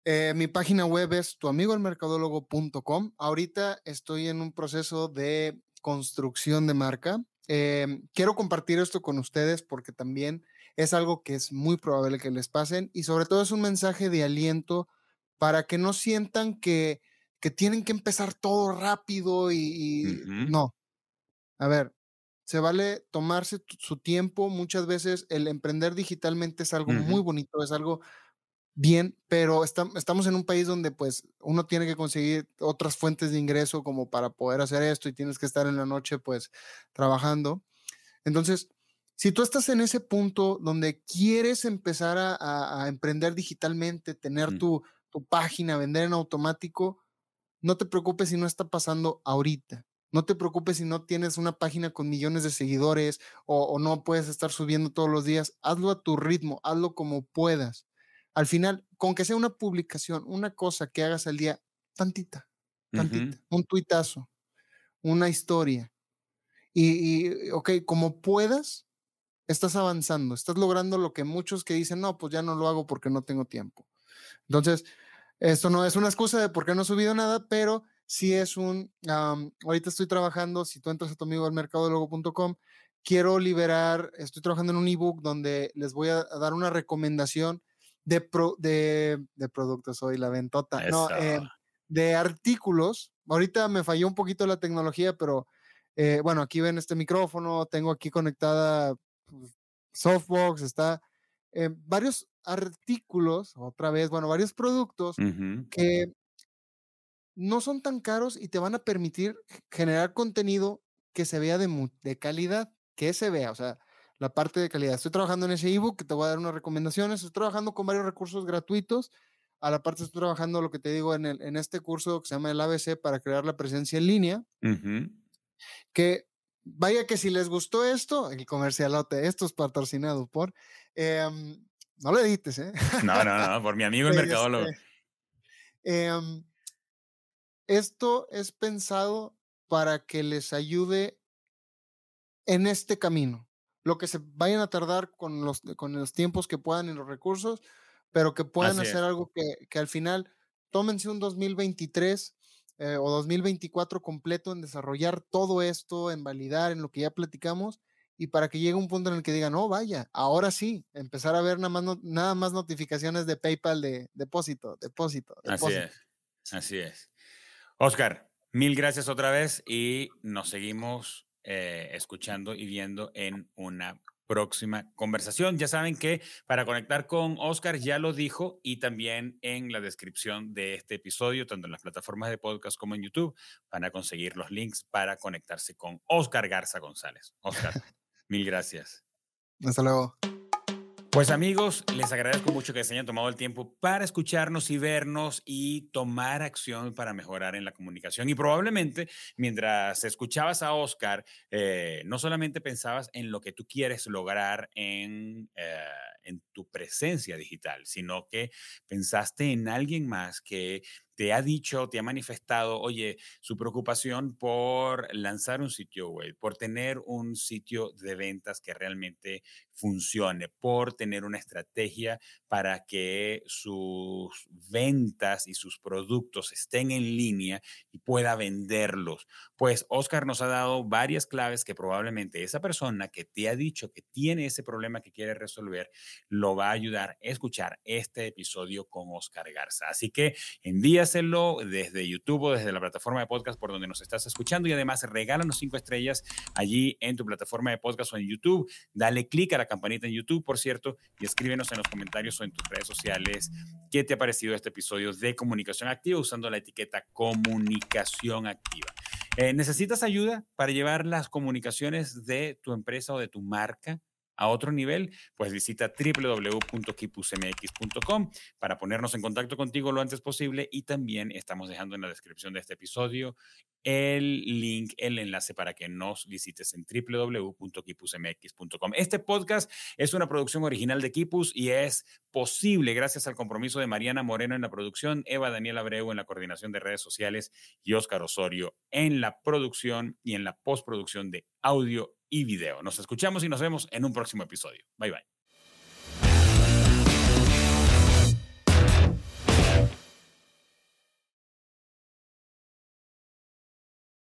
B: Eh, mi página web es tuamigoelmercadólogo.com. Ahorita estoy en un proceso de construcción de marca. Em, quiero compartir esto con ustedes porque también es algo que es muy probable que les pasen y sobre todo es un mensaje de aliento para que no sientan que, que tienen que empezar todo rápido y, no. A ver, se vale tomarse su tiempo. Muchas veces el emprender digitalmente es algo muy bonito, es algo bien, pero estamos en un país donde pues uno tiene que conseguir otras fuentes de ingreso como para poder hacer esto y tienes que estar en la noche pues trabajando. Entonces, si tú estás en ese punto donde quieres empezar a, emprender digitalmente, tener mm. tu, tu página, vender en automático, no te preocupes si no está pasando ahorita. No te preocupes si no tienes una página con millones de seguidores o, o, no puedes estar subiendo todos los días. Hazlo a tu ritmo, hazlo como puedas. Al final, con que sea una publicación, una cosa que hagas al día, tantita, tantita, un tuitazo, una historia. Y, y, ok, como puedas, estás avanzando, estás logrando lo que muchos que dicen, no, pues ya no lo hago porque no tengo tiempo. Entonces, esto no es una excusa de por qué no he subido nada, pero sí es un, ahorita estoy trabajando, si tú entras a tu amigo al mercadólogo.com, quiero liberar, estoy trabajando en un ebook donde les voy a, dar una recomendación de, de, de, productos, hoy la ventota, no, eh, de artículos. Ahorita me falló un poquito la tecnología, pero eh, bueno, aquí ven este micrófono, tengo aquí conectada Softbox, está eh, varios artículos, otra vez, bueno, varios productos que no son tan caros y te van a permitir generar contenido que se vea de, de calidad, que se vea, o sea, la parte de calidad. Estoy trabajando en ese ebook que te voy a dar unas recomendaciones, estoy trabajando con varios recursos gratuitos, a la parte estoy trabajando lo que te digo en, el, en este curso que se llama el ABC para crear la presencia en línea, que vaya que si les gustó esto, el comercialote, esto es patrocinado por, em, no lo edites, ¿eh?
A: No, no, no, por mi amigo el mercadólogo.
B: Eh, esto es pensado para que les ayude en este camino. Lo que se vayan a tardar con los, con los tiempos que puedan y los recursos, pero que puedan hacer algo que, que, al final tómense un 2023 eh, o 2024 completo en desarrollar todo esto, en validar, en lo que ya platicamos, y para que llegue un punto en el que digan, no, vaya, ahora sí, empezar a ver nada más, nada más notificaciones de PayPal de depósito, depósito, depósito.
A: Así es, así es. Oscar, mil gracias otra vez y nos seguimos eh, escuchando y viendo en una próxima conversación. Ya saben que para conectar con Oscar ya lo dijo y también en la descripción de este episodio, tanto en las plataformas de podcast como en YouTube, van a conseguir los links para conectarse con Oscar Garza González. Oscar, mil gracias.
B: Hasta luego.
A: Pues amigos, les agradezco mucho que se hayan tomado el tiempo para escucharnos y vernos y tomar acción para mejorar en la comunicación. Y probablemente mientras escuchabas a Oscar, eh, no solamente pensabas en lo que tú quieres lograr eh, en tu presencia digital, sino que pensaste en alguien más que te ha dicho, te ha manifestado, oye, su preocupación por lanzar un sitio web, por tener un sitio de ventas que realmente funcione, por tener una estrategia para que sus ventas y sus productos estén en línea y pueda venderlos. Pues Oscar nos ha dado varias claves que probablemente esa persona que te ha dicho que tiene ese problema que quiere resolver, lo va a ayudar a escuchar este episodio con Oscar Garza. Así que envíaselo desde YouTube o desde la plataforma de podcast por donde nos estás escuchando y además regálanos cinco estrellas allí en tu plataforma de podcast o en YouTube. Dale clic a la campanita en YouTube, por cierto, y escríbenos en los comentarios o en tus redes sociales qué te ha parecido este episodio de Comunicación Activa usando la etiqueta Comunicación Activa. Eh, ¿Necesitas ayuda para llevar las comunicaciones de tu empresa o de tu marca a otro nivel, pues visita www.kipusmx.com para ponernos en contacto contigo lo antes posible y también estamos dejando en la descripción de este episodio el link, el enlace para que nos visites en www.kipusmx.com. Este podcast es una producción original de Kipus y es posible gracias al compromiso de Mariana Moreno en la producción, Eva Daniel Abreu en la coordinación de redes sociales y Oscar Osorio en la producción y en la postproducción de audio y video. Nos escuchamos y nos vemos en un próximo episodio. Bye bye.